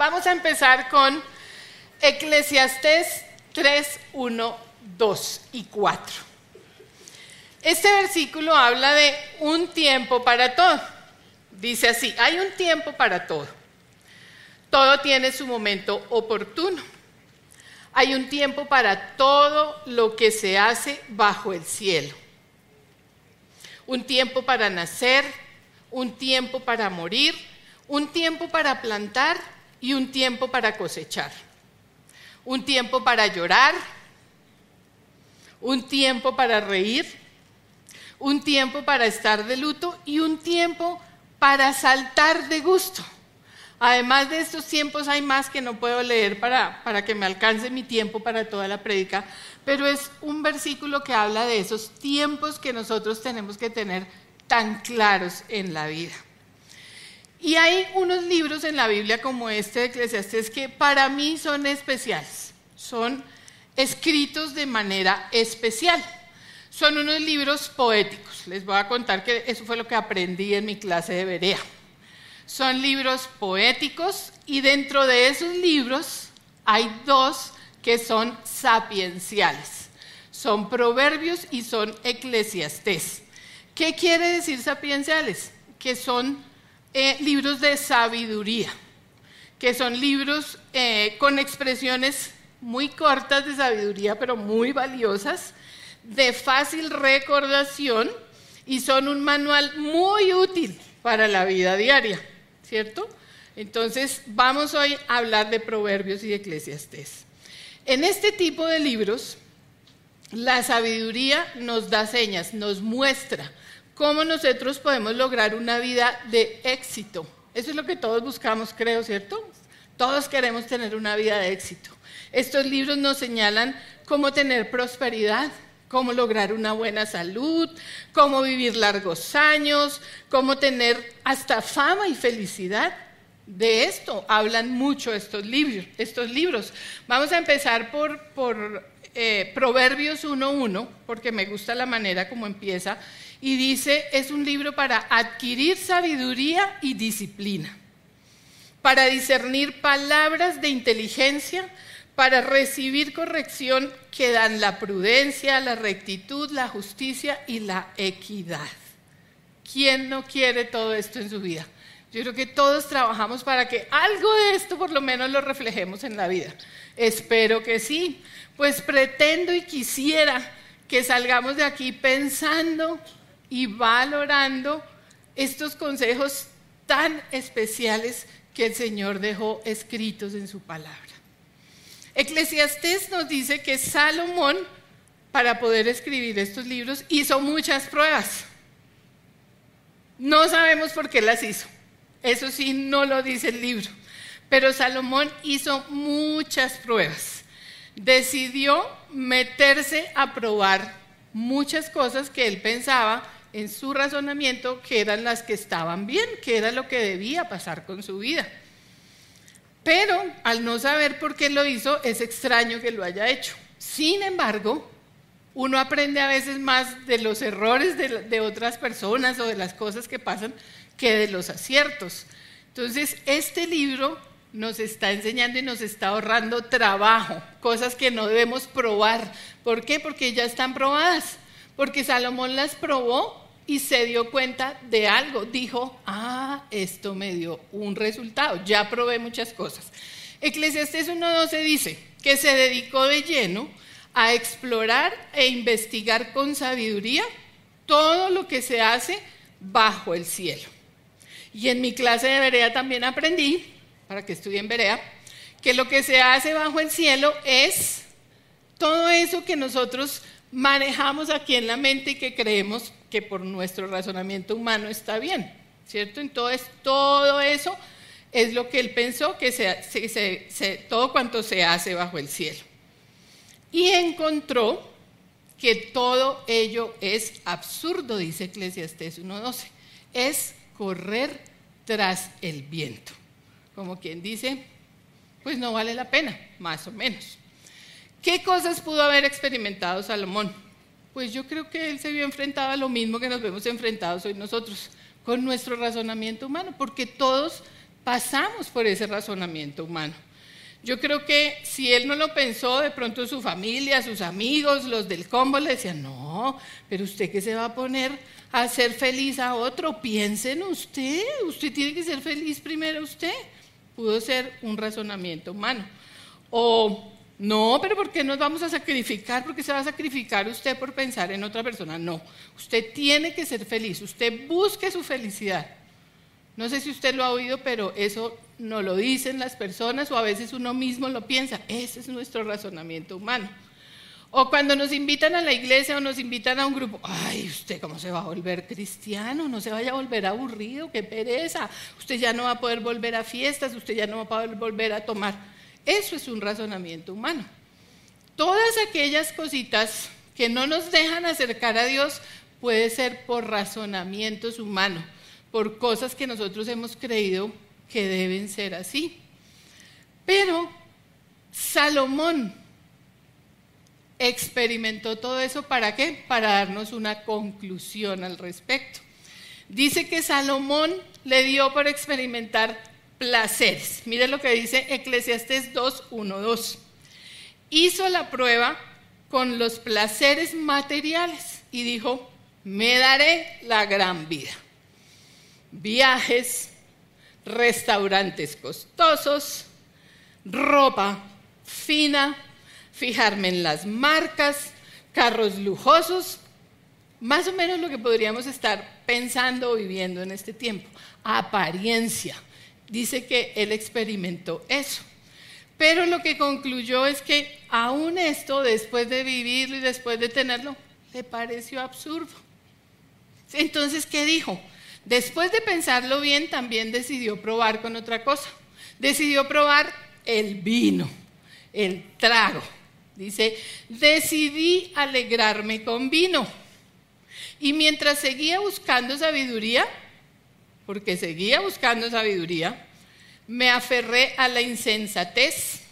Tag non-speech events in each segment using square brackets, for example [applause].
Vamos a empezar con Eclesiastés 3, 1, 2 y 4. Este versículo habla de un tiempo para todo. Dice así, hay un tiempo para todo. Todo tiene su momento oportuno. Hay un tiempo para todo lo que se hace bajo el cielo. Un tiempo para nacer, un tiempo para morir, un tiempo para plantar y un tiempo para cosechar. Un tiempo para llorar, un tiempo para reír, un tiempo para estar de luto y un tiempo para saltar de gusto. Además de estos tiempos hay más que no puedo leer para, para que me alcance mi tiempo para toda la prédica, pero es un versículo que habla de esos tiempos que nosotros tenemos que tener tan claros en la vida. Y hay unos libros en la Biblia como este de Eclesiastes que para mí son especiales, son escritos de manera especial. Son unos libros poéticos. Les voy a contar que eso fue lo que aprendí en mi clase de Berea. Son libros poéticos y dentro de esos libros hay dos que son sapienciales. Son proverbios y son eclesiastés. ¿Qué quiere decir sapienciales? Que son eh, libros de sabiduría, que son libros eh, con expresiones muy cortas de sabiduría, pero muy valiosas, de fácil recordación y son un manual muy útil para la vida diaria, ¿cierto? Entonces, vamos hoy a hablar de Proverbios y de Eclesiastés. En este tipo de libros, la sabiduría nos da señas, nos muestra cómo nosotros podemos lograr una vida de éxito. Eso es lo que todos buscamos, creo, ¿cierto? Todos queremos tener una vida de éxito. Estos libros nos señalan cómo tener prosperidad, cómo lograr una buena salud, cómo vivir largos años, cómo tener hasta fama y felicidad. De esto hablan mucho estos libros. Estos libros. Vamos a empezar por, por eh, Proverbios 1.1, porque me gusta la manera como empieza y dice, es un libro para adquirir sabiduría y disciplina, para discernir palabras de inteligencia, para recibir corrección que dan la prudencia, la rectitud, la justicia y la equidad. ¿Quién no quiere todo esto en su vida? Yo creo que todos trabajamos para que algo de esto por lo menos lo reflejemos en la vida. Espero que sí. Pues pretendo y quisiera que salgamos de aquí pensando y valorando estos consejos tan especiales que el Señor dejó escritos en su palabra. Eclesiastés nos dice que Salomón, para poder escribir estos libros, hizo muchas pruebas. No sabemos por qué las hizo. Eso sí, no lo dice el libro. Pero Salomón hizo muchas pruebas. Decidió meterse a probar muchas cosas que él pensaba en su razonamiento que eran las que estaban bien, que era lo que debía pasar con su vida. Pero al no saber por qué lo hizo, es extraño que lo haya hecho. Sin embargo, uno aprende a veces más de los errores de, otras personas o de las cosas que pasan que de los aciertos. Entonces, este libro nos está enseñando y nos está ahorrando trabajo, cosas que no debemos probar. ¿Por qué? Porque ya están probadas. Porque Salomón las probó y se dio cuenta de algo. Dijo, ah, esto me dio un resultado, ya probé muchas cosas. Eclesiastés 1.12 dice que se dedicó de lleno a explorar e investigar con sabiduría todo lo que se hace bajo el cielo. Y en mi clase de Berea también aprendí, para que estudie en Berea, que lo que se hace bajo el cielo es todo eso que nosotros manejamos aquí en la mente y que creemos que por nuestro razonamiento humano está bien, ¿cierto? Entonces, todo eso es lo que él pensó que todo cuanto se hace bajo el cielo. Y encontró que todo ello es absurdo, dice Eclesiastés 1.12. Es correr tras el viento. Como quien dice, pues no vale la pena, más o menos. ¿Qué cosas pudo haber experimentado Salomón? Pues yo creo que él se vio enfrentado a lo mismo que nos vemos enfrentados hoy nosotros, con nuestro razonamiento humano, porque todos pasamos por ese razonamiento humano. Yo creo que si él no lo pensó, de pronto su familia, sus amigos, los del combo le decían, no, pero usted que se va a poner a hacer feliz a otro, piense en usted, usted tiene que ser feliz primero usted. Pudo ser un razonamiento humano. O no, pero ¿por qué nos vamos a sacrificar? ¿Por qué se va a sacrificar usted por pensar en otra persona? No, usted tiene que ser feliz, usted busque su felicidad. No sé si usted lo ha oído, pero eso no lo dicen las personas o a veces uno mismo lo piensa. Ese es nuestro razonamiento humano. O cuando nos invitan a la iglesia o nos invitan a un grupo, ay, usted cómo se va a volver cristiano, no se vaya a volver aburrido, qué pereza, usted ya no va a poder volver a fiestas, usted ya no va a poder volver a tomar. Eso es un razonamiento humano. Todas aquellas cositas que no nos dejan acercar a Dios puede ser por razonamientos humanos, por cosas que nosotros hemos creído que deben ser así. Pero Salomón experimentó todo eso para qué? Para darnos una conclusión al respecto. Dice que Salomón le dio por experimentar placeres. Mire lo que dice Eclesiastes 2, 1, 2. Hizo la prueba con los placeres materiales y dijo, me daré la gran vida. Viajes, restaurantes costosos, ropa fina, fijarme en las marcas, carros lujosos, más o menos lo que podríamos estar pensando o viviendo en este tiempo. Apariencia dice que él experimentó eso. Pero lo que concluyó es que aún esto, después de vivirlo y después de tenerlo, le pareció absurdo. Entonces, ¿qué dijo? Después de pensarlo bien, también decidió probar con otra cosa. Decidió probar el vino, el trago. Dice, decidí alegrarme con vino. Y mientras seguía buscando sabiduría, porque seguía buscando sabiduría, me aferré a la insensatez.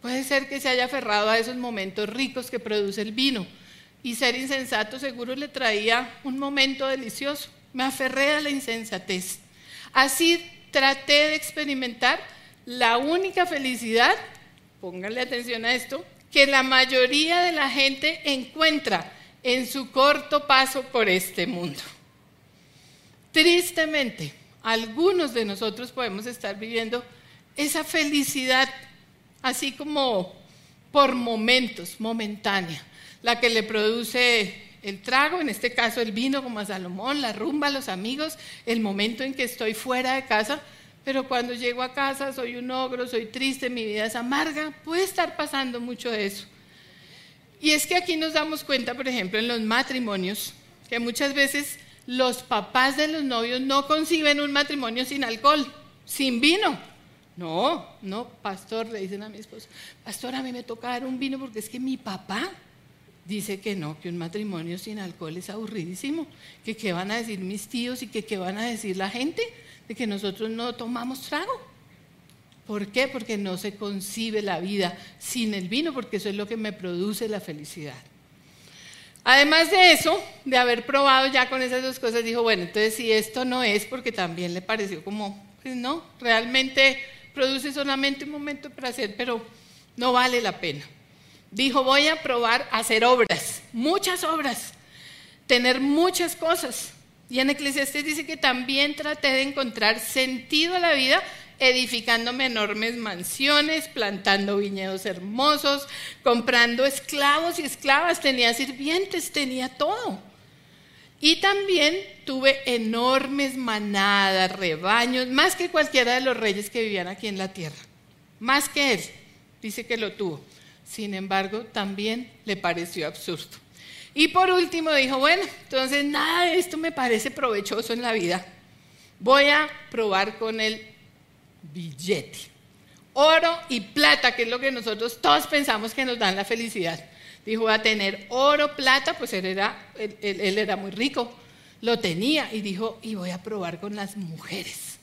Puede ser que se haya aferrado a esos momentos ricos que produce el vino. Y ser insensato seguro le traía un momento delicioso. Me aferré a la insensatez. Así traté de experimentar la única felicidad, pónganle atención a esto, que la mayoría de la gente encuentra en su corto paso por este mundo. Tristemente, algunos de nosotros podemos estar viviendo esa felicidad así como por momentos, momentánea, la que le produce el trago, en este caso el vino como a Salomón, la rumba, los amigos, el momento en que estoy fuera de casa, pero cuando llego a casa soy un ogro, soy triste, mi vida es amarga, puede estar pasando mucho de eso. Y es que aquí nos damos cuenta, por ejemplo, en los matrimonios, que muchas veces los papás de los novios no conciben un matrimonio sin alcohol, sin vino. No, no, pastor, le dicen a mi esposo, pastor, a mí me toca dar un vino porque es que mi papá dice que no, que un matrimonio sin alcohol es aburridísimo, que qué van a decir mis tíos y que qué van a decir la gente de que nosotros no tomamos trago. ¿Por qué? Porque no se concibe la vida sin el vino, porque eso es lo que me produce la felicidad. Además de eso, de haber probado ya con esas dos cosas, dijo, bueno, entonces si esto no es, porque también le pareció como, pues no, realmente produce solamente un momento de placer, pero no vale la pena. Dijo, voy a probar hacer obras, muchas obras, tener muchas cosas. Y en Eclesiastes dice que también traté de encontrar sentido a la vida edificándome enormes mansiones, plantando viñedos hermosos, comprando esclavos y esclavas, tenía sirvientes, tenía todo. Y también tuve enormes manadas, rebaños, más que cualquiera de los reyes que vivían aquí en la tierra. Más que él, dice que lo tuvo. Sin embargo, también le pareció absurdo. Y por último dijo, bueno, entonces nada de esto me parece provechoso en la vida. Voy a probar con el billete. Oro y plata, que es lo que nosotros todos pensamos que nos dan la felicidad. Dijo, a tener oro, plata, pues él era, él, era muy rico, lo tenía y dijo, y voy a probar con las mujeres.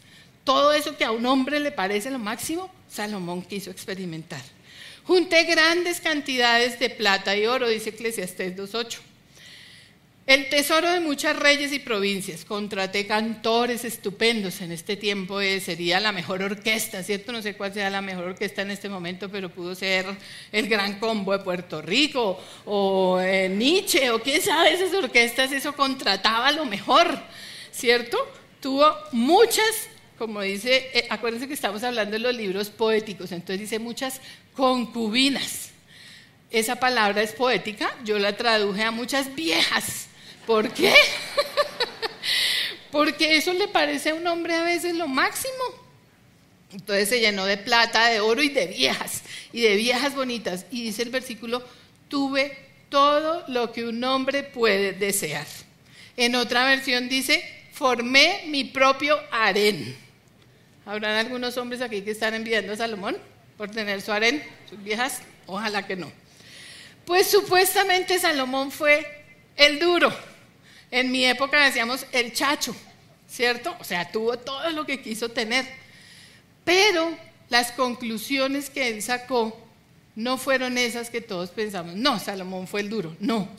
Todo eso que a un hombre le parece lo máximo, Salomón quiso experimentar. Junté grandes cantidades de plata y oro, dice Eclesiastés 2.8. El tesoro de muchas reyes y provincias. Contraté cantores estupendos. En este tiempo eh, sería la mejor orquesta, ¿cierto? No sé cuál sea la mejor orquesta en este momento, pero pudo ser el Gran Combo de Puerto Rico o eh, Nietzsche o quién sabe esas orquestas. Eso contrataba lo mejor, ¿cierto? Tuvo muchas, como dice, eh, acuérdense que estamos hablando de los libros poéticos, entonces dice muchas concubinas. Esa palabra es poética, yo la traduje a muchas viejas ¿Por qué? [laughs] Porque eso le parece a un hombre a veces lo máximo. Entonces se llenó de plata, de oro y de viejas, y de viejas bonitas. Y dice el versículo, tuve todo lo que un hombre puede desear. En otra versión dice, formé mi propio harén. ¿Habrán algunos hombres aquí que están enviando a Salomón por tener su harén, sus viejas? Ojalá que no. Pues supuestamente Salomón fue el duro en mi época decíamos el chacho, ¿cierto? O sea, tuvo todo lo que quiso tener. Pero las conclusiones que él sacó no fueron esas que todos pensamos. No, Salomón fue el duro, no.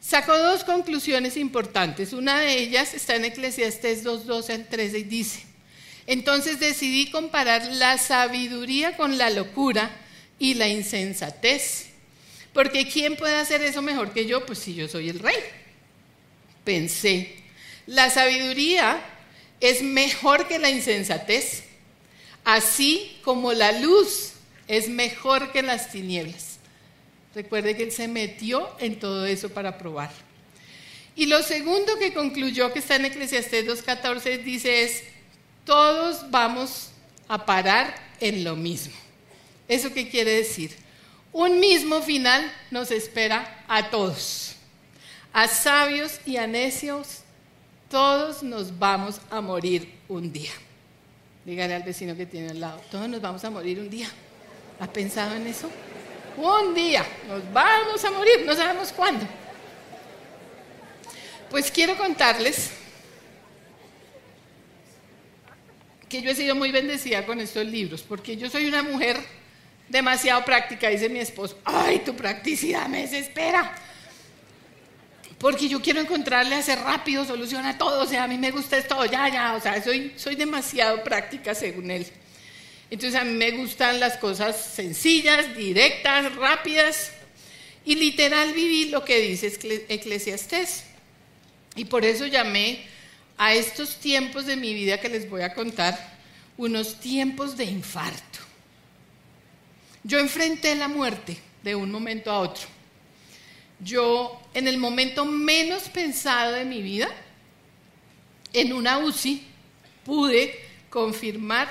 Sacó dos conclusiones importantes. Una de ellas está en Eclesiastés 2.12 al 13 y dice, entonces decidí comparar la sabiduría con la locura y la insensatez. Porque ¿quién puede hacer eso mejor que yo? Pues si yo soy el rey pensé, la sabiduría es mejor que la insensatez, así como la luz es mejor que las tinieblas. Recuerde que él se metió en todo eso para probar. Y lo segundo que concluyó, que está en Eclesiastés 2.14, dice es, todos vamos a parar en lo mismo. ¿Eso qué quiere decir? Un mismo final nos espera a todos. A sabios y a necios, todos nos vamos a morir un día. Dígale al vecino que tiene al lado, todos nos vamos a morir un día. ¿Ha pensado en eso? Un día, nos vamos a morir, no sabemos cuándo. Pues quiero contarles que yo he sido muy bendecida con estos libros, porque yo soy una mujer demasiado práctica, dice mi esposo. Ay, tu practicidad me desespera porque yo quiero encontrarle, hacer rápido, soluciona todo, o sea, a mí me gusta esto, ya, ya, o sea, soy, soy demasiado práctica según él. Entonces a mí me gustan las cosas sencillas, directas, rápidas, y literal viví lo que dice Eclesiastés. Y por eso llamé a estos tiempos de mi vida que les voy a contar unos tiempos de infarto. Yo enfrenté la muerte de un momento a otro yo en el momento menos pensado de mi vida, en una UCI, pude confirmar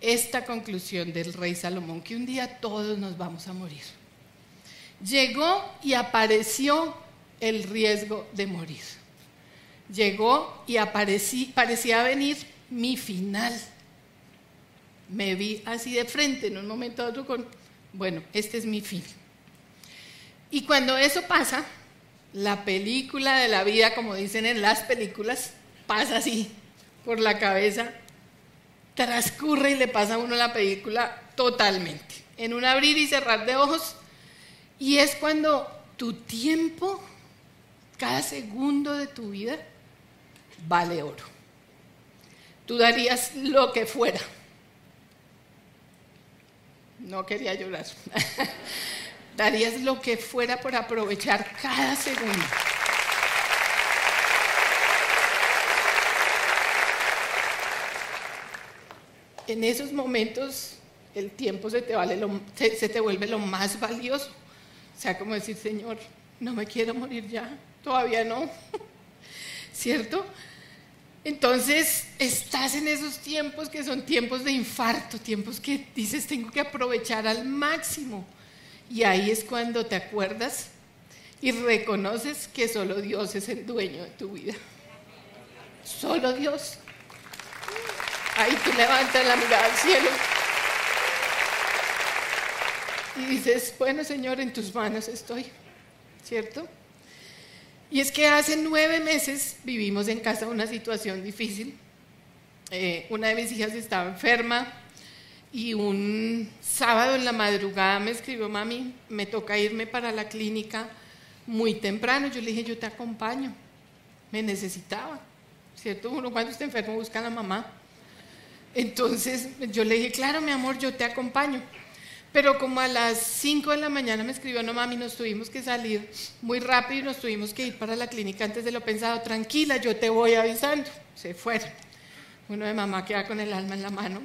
esta conclusión del rey Salomón, que un día todos nos vamos a morir. Llegó y apareció el riesgo de morir. Llegó y parecía venir mi final. Me vi así de frente en un momento a otro con, bueno, este es mi fin. Y cuando eso pasa, la película de la vida, como dicen en las películas, pasa así por la cabeza, transcurre y le pasa a uno la película totalmente, en un abrir y cerrar de ojos. Y es cuando tu tiempo, cada segundo de tu vida, vale oro. Tú darías lo que fuera. No quería llorar. [laughs] Darías lo que fuera por aprovechar cada segundo. En esos momentos el tiempo se te, vale se, te vuelve lo más valioso. O sea, como decir, Señor, no me quiero morir ya, todavía no. [laughs] ¿Cierto? Entonces, estás en esos tiempos que son tiempos de infarto, tiempos que dices, tengo que aprovechar al máximo. Y ahí es cuando te acuerdas y reconoces que solo Dios es el dueño de tu vida. Solo Dios. Ahí tú levantas la mirada al cielo y dices, bueno Señor, en tus manos estoy, ¿cierto? Y es que hace nueve meses vivimos en casa una situación difícil. Eh, una de mis hijas estaba enferma, y un sábado en la madrugada me escribió, mami, me toca irme para la clínica muy temprano. Yo le dije, yo te acompaño. Me necesitaba, ¿cierto? Uno cuando está enfermo busca a la mamá. Entonces yo le dije, claro, mi amor, yo te acompaño. Pero como a las 5 de la mañana me escribió, no mami, nos tuvimos que salir muy rápido y nos tuvimos que ir para la clínica antes de lo pensado. Tranquila, yo te voy avisando. Se fueron. Uno de mamá queda con el alma en la mano.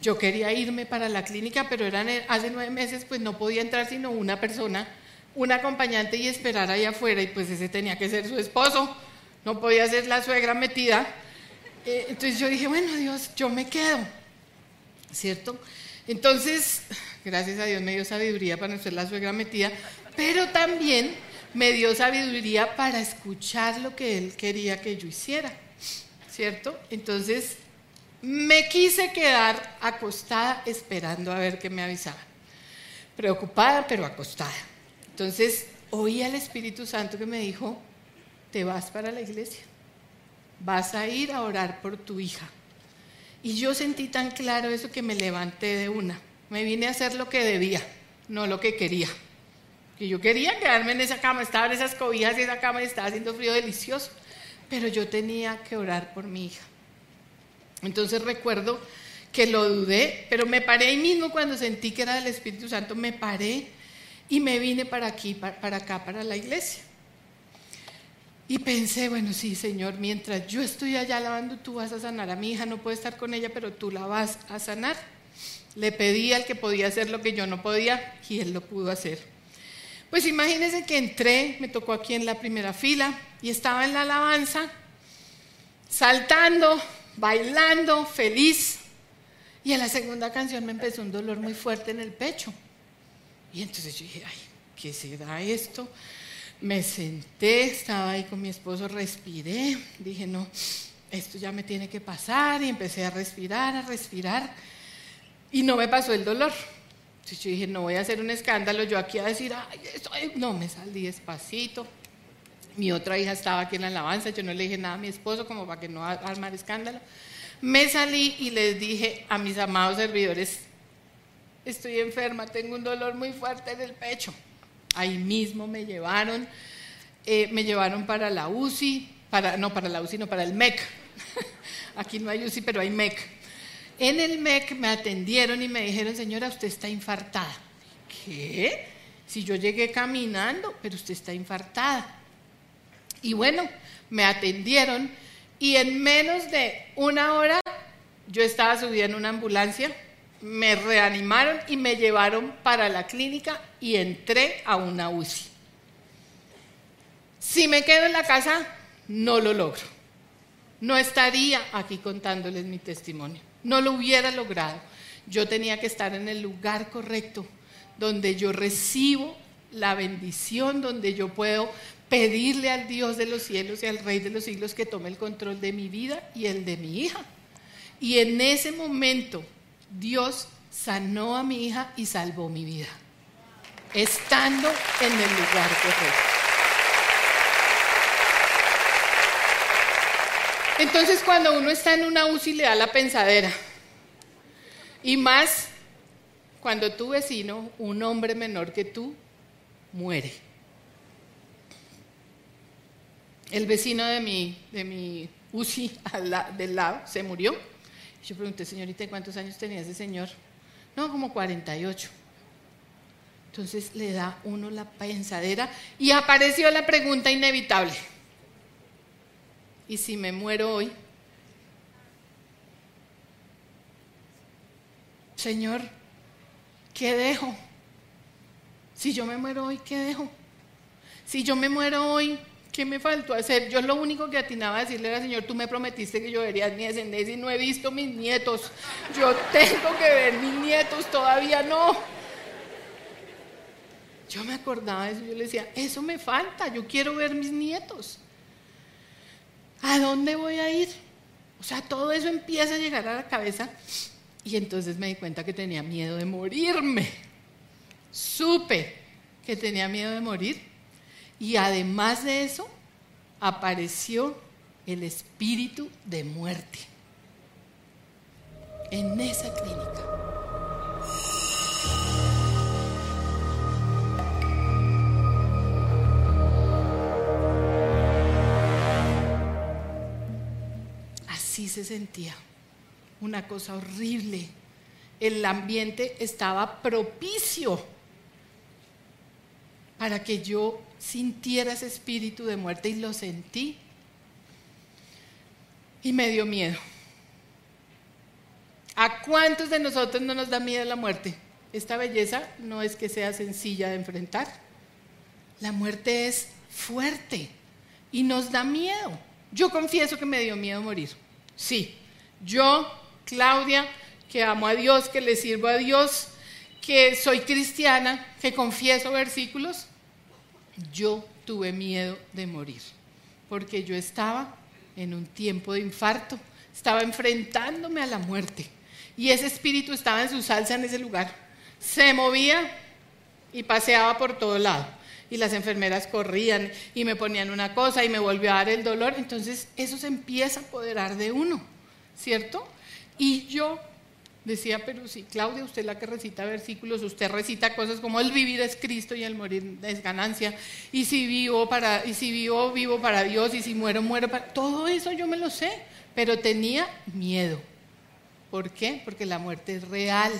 Yo quería irme para la clínica, pero eran hace nueve meses, pues no podía entrar sino una persona, un acompañante y esperar ahí afuera. Y pues ese tenía que ser su esposo. No podía ser la suegra metida. Eh, entonces yo dije, bueno, Dios, yo me quedo. ¿Cierto? Entonces Gracias a Dios me dio sabiduría para no ser la suegra metida, pero también me dio sabiduría para escuchar lo que Él quería que yo hiciera, ¿cierto? Entonces me quise quedar acostada esperando a ver qué me avisaban. Preocupada, pero acostada. Entonces oí al Espíritu Santo que me dijo, te vas para la iglesia, vas a ir a orar por tu hija. Y yo sentí tan claro eso que me levanté de una. Me vine a hacer lo que debía, no lo que quería. Que yo quería quedarme en esa cama, estaba en esas cobijas y esa cama y estaba haciendo frío delicioso. Pero yo tenía que orar por mi hija. Entonces recuerdo que lo dudé, pero me paré ahí mismo cuando sentí que era del Espíritu Santo, me paré y me vine para aquí, para, acá, para la iglesia. Y pensé, bueno, sí, Señor, mientras yo estoy allá lavando, tú vas a sanar a mi hija, no puedo estar con ella, pero tú la vas a sanar. Le pedí al que podía hacer lo que yo no podía y él lo pudo hacer. Pues imagínense que entré, me tocó aquí en la primera fila y estaba en la alabanza, saltando, bailando, feliz. Y en la segunda canción me empezó un dolor muy fuerte en el pecho. Y entonces yo dije, ay, ¿qué será esto? Me senté, estaba ahí con mi esposo, respiré, dije, no, esto ya me tiene que pasar y empecé a respirar, a respirar. Y no me pasó el dolor. Entonces yo dije, no voy a hacer un escándalo, yo aquí a decir, ay, no, me salí despacito. Mi otra hija estaba aquí en la alabanza, yo no le dije nada a mi esposo como para que no armar escándalo. Me salí y les dije a mis amados servidores, estoy enferma, tengo un dolor muy fuerte en el pecho. Ahí mismo me llevaron, eh, me llevaron para la UCI, para, no para la UCI, no para el MEC. [laughs] Aquí no hay UCI, pero hay MEC. En el MEC me atendieron y me dijeron, señora, usted está infartada. ¿Qué? Si yo llegué caminando, pero usted está infartada. Y bueno, me atendieron y en menos de una hora yo estaba subida en una ambulancia, me reanimaron y me llevaron para la clínica y entré a una UCI. Si me quedo en la casa, no lo logro. No estaría aquí contándoles mi testimonio no lo hubiera logrado. Yo tenía que estar en el lugar correcto, donde yo recibo la bendición, donde yo puedo pedirle al Dios de los cielos y al Rey de los siglos que tome el control de mi vida y el de mi hija. Y en ese momento Dios sanó a mi hija y salvó mi vida, estando en el lugar correcto. Entonces cuando uno está en una UCI le da la pensadera. Y más cuando tu vecino, un hombre menor que tú, muere. El vecino de mi, de mi UCI [laughs] del lado se murió. Yo pregunté, señorita, ¿cuántos años tenía ese señor? No, como 48. Entonces le da uno la pensadera y apareció la pregunta inevitable. ¿Y si me muero hoy? Señor, ¿qué dejo? Si yo me muero hoy, ¿qué dejo? Si yo me muero hoy, ¿qué me faltó hacer? Yo lo único que atinaba a decirle era, Señor, tú me prometiste que yo vería mi descendencia y no he visto mis nietos. Yo tengo que ver mis nietos, todavía no. Yo me acordaba de eso, yo le decía, eso me falta, yo quiero ver mis nietos. ¿A dónde voy a ir? O sea, todo eso empieza a llegar a la cabeza y entonces me di cuenta que tenía miedo de morirme. Supe que tenía miedo de morir y además de eso, apareció el espíritu de muerte en esa clínica. Así se sentía, una cosa horrible. El ambiente estaba propicio para que yo sintiera ese espíritu de muerte y lo sentí. Y me dio miedo. ¿A cuántos de nosotros no nos da miedo la muerte? Esta belleza no es que sea sencilla de enfrentar. La muerte es fuerte y nos da miedo. Yo confieso que me dio miedo morir. Sí, yo, Claudia, que amo a Dios, que le sirvo a Dios, que soy cristiana, que confieso versículos, yo tuve miedo de morir, porque yo estaba en un tiempo de infarto, estaba enfrentándome a la muerte y ese espíritu estaba en su salsa en ese lugar. Se movía y paseaba por todo lado. Y las enfermeras corrían y me ponían una cosa y me volvió a dar el dolor. Entonces eso se empieza a apoderar de uno, ¿cierto? Y yo decía, pero sí, Claudia, usted la que recita versículos, usted recita cosas como el vivir es Cristo y el morir es ganancia, y si vivo para, y si vivo, vivo para Dios, y si muero, muero para. Todo eso yo me lo sé, pero tenía miedo. ¿Por qué? Porque la muerte es real.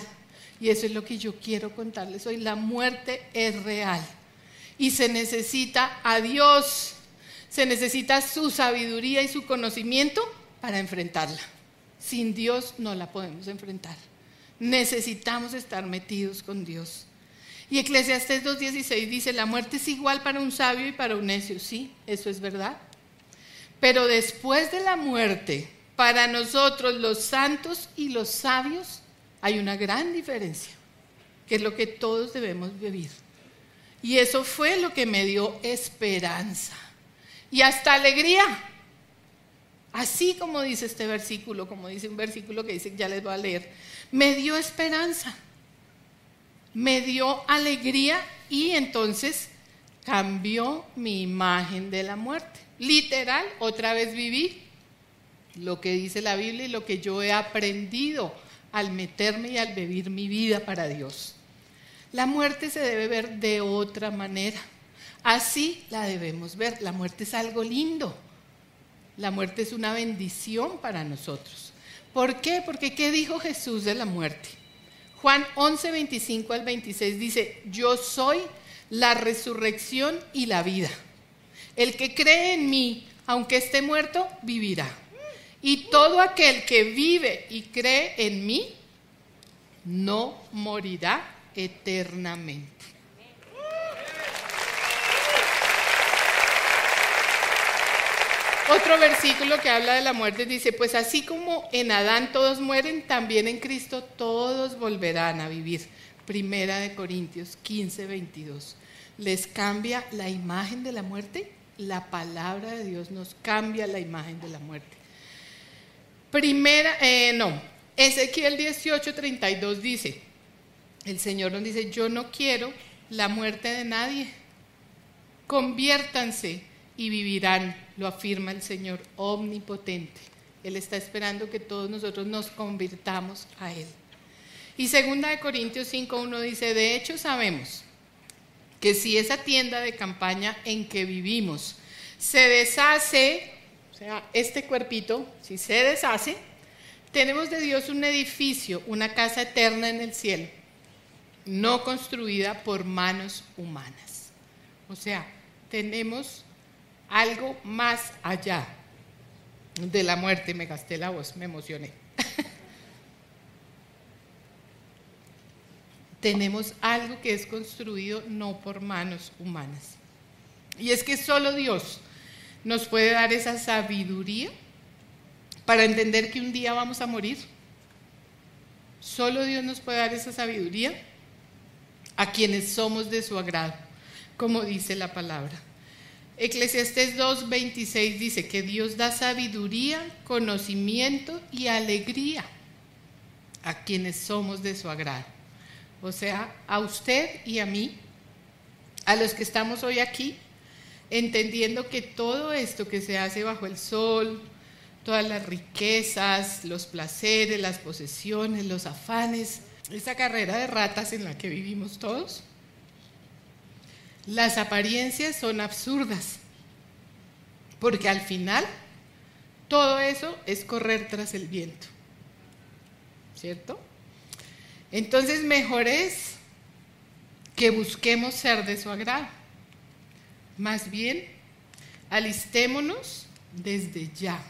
Y eso es lo que yo quiero contarles hoy. La muerte es real. Y se necesita a Dios, se necesita su sabiduría y su conocimiento para enfrentarla. Sin Dios no la podemos enfrentar. Necesitamos estar metidos con Dios. Y Eclesiastés 2.16 dice, la muerte es igual para un sabio y para un necio. Sí, eso es verdad. Pero después de la muerte, para nosotros los santos y los sabios hay una gran diferencia, que es lo que todos debemos vivir. Y eso fue lo que me dio esperanza y hasta alegría. Así como dice este versículo, como dice un versículo que dice, ya les voy a leer, me dio esperanza, me dio alegría y entonces cambió mi imagen de la muerte. Literal, otra vez viví lo que dice la Biblia y lo que yo he aprendido al meterme y al vivir mi vida para Dios. La muerte se debe ver de otra manera. Así la debemos ver. La muerte es algo lindo. La muerte es una bendición para nosotros. ¿Por qué? Porque ¿qué dijo Jesús de la muerte? Juan 11, 25 al 26 dice, yo soy la resurrección y la vida. El que cree en mí, aunque esté muerto, vivirá. Y todo aquel que vive y cree en mí, no morirá eternamente. Otro versículo que habla de la muerte dice, pues así como en Adán todos mueren, también en Cristo todos volverán a vivir. Primera de Corintios 15, 22. ¿Les cambia la imagen de la muerte? La palabra de Dios nos cambia la imagen de la muerte. Primera, eh, no, Ezequiel 18, 32 dice, el Señor nos dice, yo no quiero la muerte de nadie, conviértanse y vivirán, lo afirma el Señor omnipotente. Él está esperando que todos nosotros nos convirtamos a Él. Y segunda de Corintios 5.1 dice, de hecho sabemos que si esa tienda de campaña en que vivimos se deshace, o sea, este cuerpito, si se deshace, tenemos de Dios un edificio, una casa eterna en el cielo, no construida por manos humanas. O sea, tenemos algo más allá de la muerte. Me gasté la voz, me emocioné. [laughs] tenemos algo que es construido no por manos humanas. Y es que solo Dios nos puede dar esa sabiduría para entender que un día vamos a morir. Solo Dios nos puede dar esa sabiduría a quienes somos de su agrado, como dice la palabra. Eclesiastés 2:26 dice que Dios da sabiduría, conocimiento y alegría a quienes somos de su agrado. O sea, a usted y a mí, a los que estamos hoy aquí, entendiendo que todo esto que se hace bajo el sol, todas las riquezas, los placeres, las posesiones, los afanes, esa carrera de ratas en la que vivimos todos, las apariencias son absurdas, porque al final Todo eso es correr tras el viento. ¿Cierto? Entonces mejor es que busquemos ser de su agrado. Más bien, alistémonos desde ya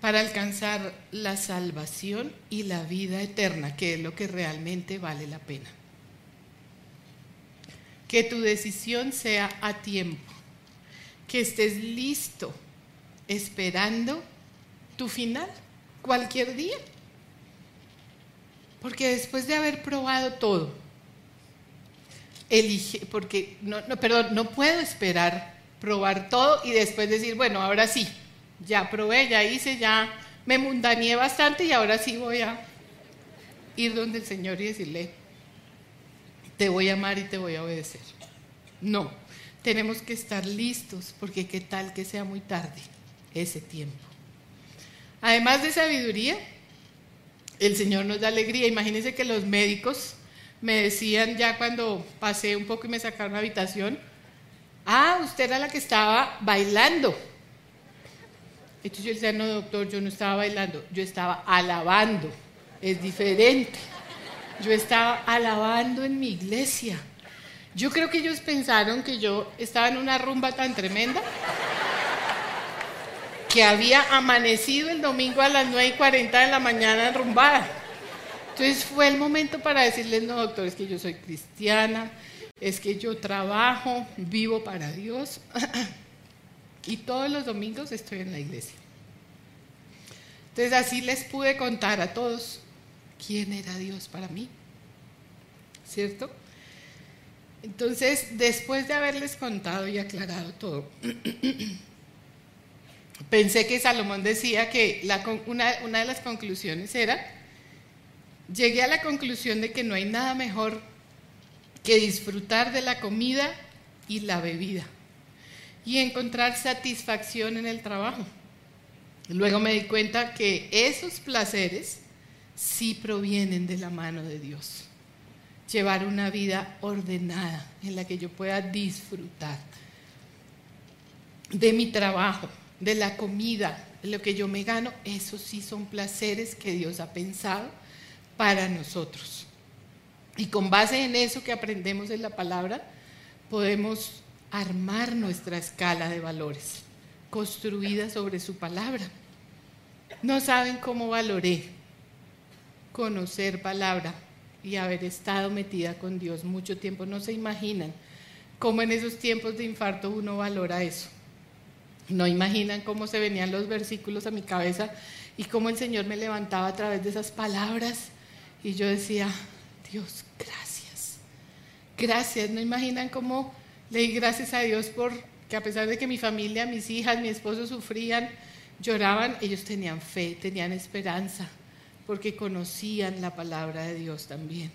para alcanzar la salvación y la vida eterna, que es lo que realmente vale la pena. Que tu decisión sea a tiempo, que estés listo esperando tu final cualquier día. Porque después de haber probado todo, elige, porque no, perdón, no puedo esperar probar todo y después decir, bueno, ahora sí, ya probé, ya hice, ya me mundaneé bastante y ahora sí voy a ir donde el Señor y decirle, te voy a amar y te voy a obedecer. No, tenemos que estar listos porque qué tal que sea muy tarde ese tiempo. Además de sabiduría, el Señor nos da alegría. Imagínense que los médicos me decían ya cuando pasé un poco y me sacaron la habitación, ah, usted era la que estaba bailando. Entonces yo decía, no, doctor, yo no estaba bailando, yo estaba alabando, es diferente. Yo estaba alabando en mi iglesia. Yo creo que ellos pensaron que yo estaba en una rumba tan tremenda que había amanecido el domingo a las 9 y 40 de la mañana enrumbada. Entonces fue el momento para decirles, no, doctor, es que yo soy cristiana, es que yo trabajo, vivo para Dios [clears throat] y todos los domingos estoy en la iglesia. Entonces así les pude contar a todos quién era Dios para mí, ¿cierto? Entonces, después de haberles contado y aclarado todo, [clears throat] pensé que Salomón decía que una, una de las conclusiones era, llegué a la conclusión de que no hay nada mejor que disfrutar de la comida y la bebida y encontrar satisfacción en el trabajo. Luego me di cuenta que esos placeres sí provienen de la mano de Dios. Llevar una vida ordenada en la que yo pueda disfrutar de mi trabajo, de la comida, de lo que yo me gano, esos sí son placeres que Dios ha pensado para nosotros. Y con base en eso que aprendemos en la palabra, podemos armar nuestra escala de valores, construida sobre su palabra. No saben cómo valoré conocer palabra y haber estado metida con Dios mucho tiempo. No se imaginan cómo en esos tiempos de infarto uno valora eso. No imaginan cómo se venían los versículos a mi cabeza y cómo el Señor me levantaba a través de esas palabras y yo decía, Dios, gracias. Gracias. No imaginan cómo le di gracias a Dios por que a pesar de que mi familia, mis hijas, mi esposo sufrían, lloraban, ellos tenían fe, tenían esperanza, porque conocían la palabra de Dios también.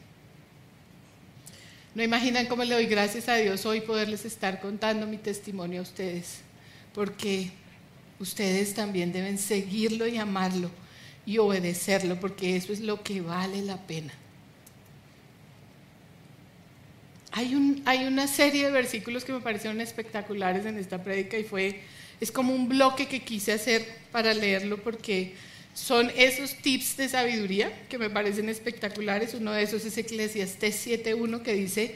No imaginan cómo le doy gracias a Dios hoy poderles estar contando mi testimonio a ustedes, porque ustedes también deben seguirlo y amarlo y obedecerlo, porque eso es lo que vale la pena. Hay, un, hay una serie de versículos que me parecieron espectaculares en esta prédica y fue, es como un bloque que quise hacer para leerlo porque son esos tips de sabiduría que me parecen espectaculares. Uno de esos es Eclesiastes 7.1 que dice,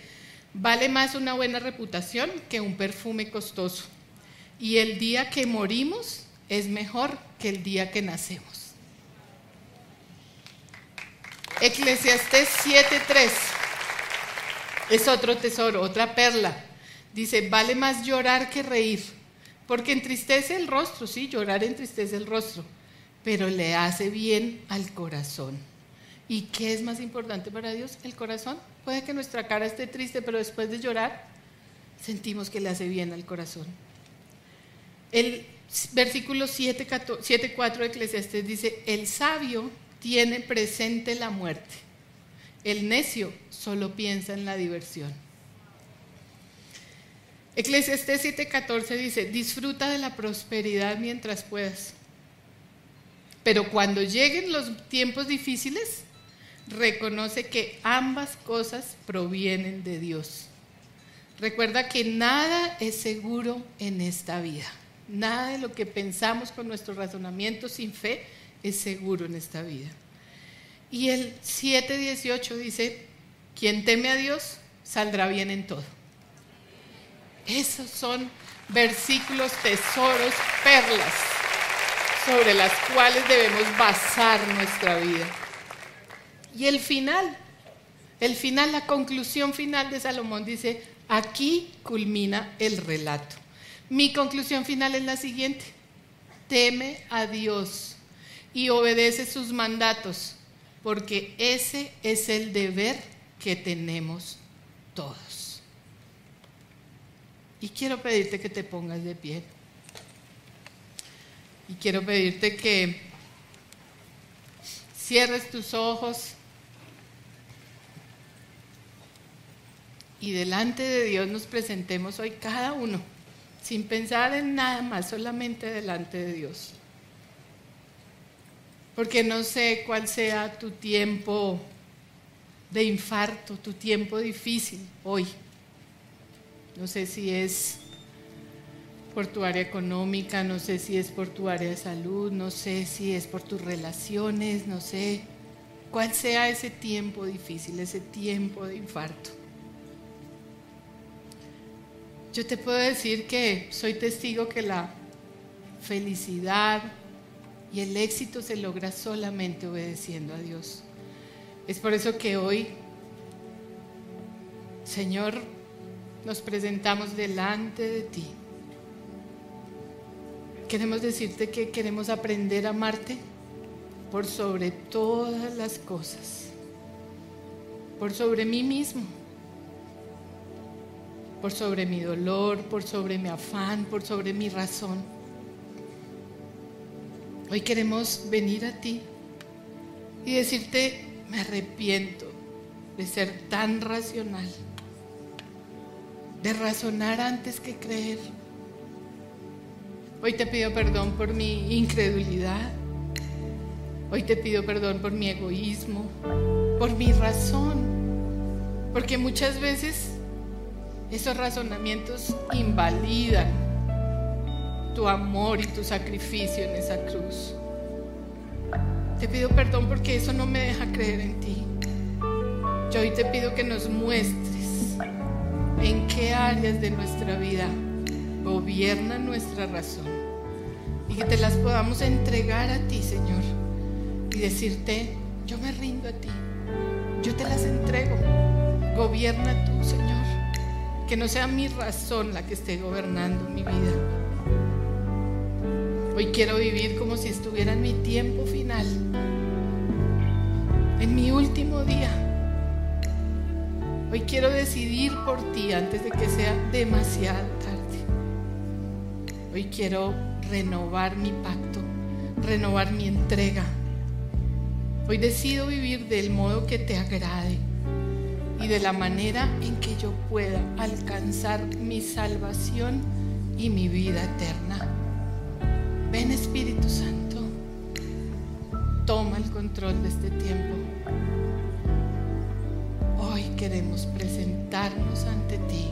vale más una buena reputación que un perfume costoso. Y el día que morimos es mejor que el día que nacemos. Eclesiastés 7:3 es otro tesoro, otra perla. Dice, vale más llorar que reír, porque entristece el rostro, sí, llorar entristece el rostro, pero le hace bien al corazón. ¿Y qué es más importante para Dios? El corazón. Puede que nuestra cara esté triste, pero después de llorar sentimos que le hace bien al corazón. El versículo 7.4 de Eclesiastes dice, el sabio tiene presente la muerte. El necio solo piensa en la diversión. Eclesiastés 7:14 dice, disfruta de la prosperidad mientras puedas. Pero cuando lleguen los tiempos difíciles, reconoce que ambas cosas provienen de Dios. Recuerda que nada es seguro en esta vida. Nada de lo que pensamos con nuestro razonamiento sin fe es seguro en esta vida. Y el 7.18 dice, quien teme a Dios saldrá bien en todo. Esos son versículos, tesoros, perlas sobre las cuales debemos basar nuestra vida. Y el final, el final, la conclusión final de Salomón dice, aquí culmina el relato. Mi conclusión final es la siguiente, teme a Dios y obedece sus mandatos, porque ese es el deber que tenemos todos. Y quiero pedirte que te pongas de pie. Y quiero pedirte que cierres tus ojos y delante de Dios nos presentemos hoy cada uno, sin pensar en nada más, solamente delante de Dios. Porque no sé cuál sea tu tiempo de infarto, tu tiempo difícil hoy. No sé si es por tu área económica, no sé si es por tu área de salud, no sé si es por tus relaciones, no sé cuál sea ese tiempo difícil, ese tiempo de infarto. Yo te puedo decir que soy testigo que la felicidad y el éxito se logra solamente obedeciendo a Dios. Es por eso que hoy, Señor, nos presentamos delante de ti Queremos decirte que queremos aprender a amarte por sobre todas las cosas, por sobre mí mismo, por sobre mi dolor, por sobre mi afán, por sobre mi razón. Hoy queremos venir a ti y decirte, me arrepiento de ser tan racional, de razonar antes que creer Hoy te pido perdón por mi incredulidad. Hoy te pido perdón por mi egoísmo, por mi razón. Porque muchas veces esos razonamientos invalidan tu amor y tu sacrificio en esa cruz. Te pido perdón porque eso no me deja creer en ti. Yo hoy te pido que nos muestres en qué áreas de nuestra vida gobierna nuestra razón y que te las podamos entregar a ti, Señor, y decirte, yo me rindo a ti, yo te las entrego, gobierna tú, Señor, que no sea mi razón la que esté gobernando mi vida. Hoy quiero vivir como si estuviera en mi tiempo final, en mi último día. Hoy quiero decidir por ti antes de que sea demasiado tarde. Hoy quiero renovar mi pacto, renovar mi entrega. Hoy decido vivir del modo que te agrade y de la manera en que yo pueda alcanzar mi salvación y mi vida eterna. Ven Espíritu Santo, toma el control de este tiempo. Hoy queremos presentarnos ante ti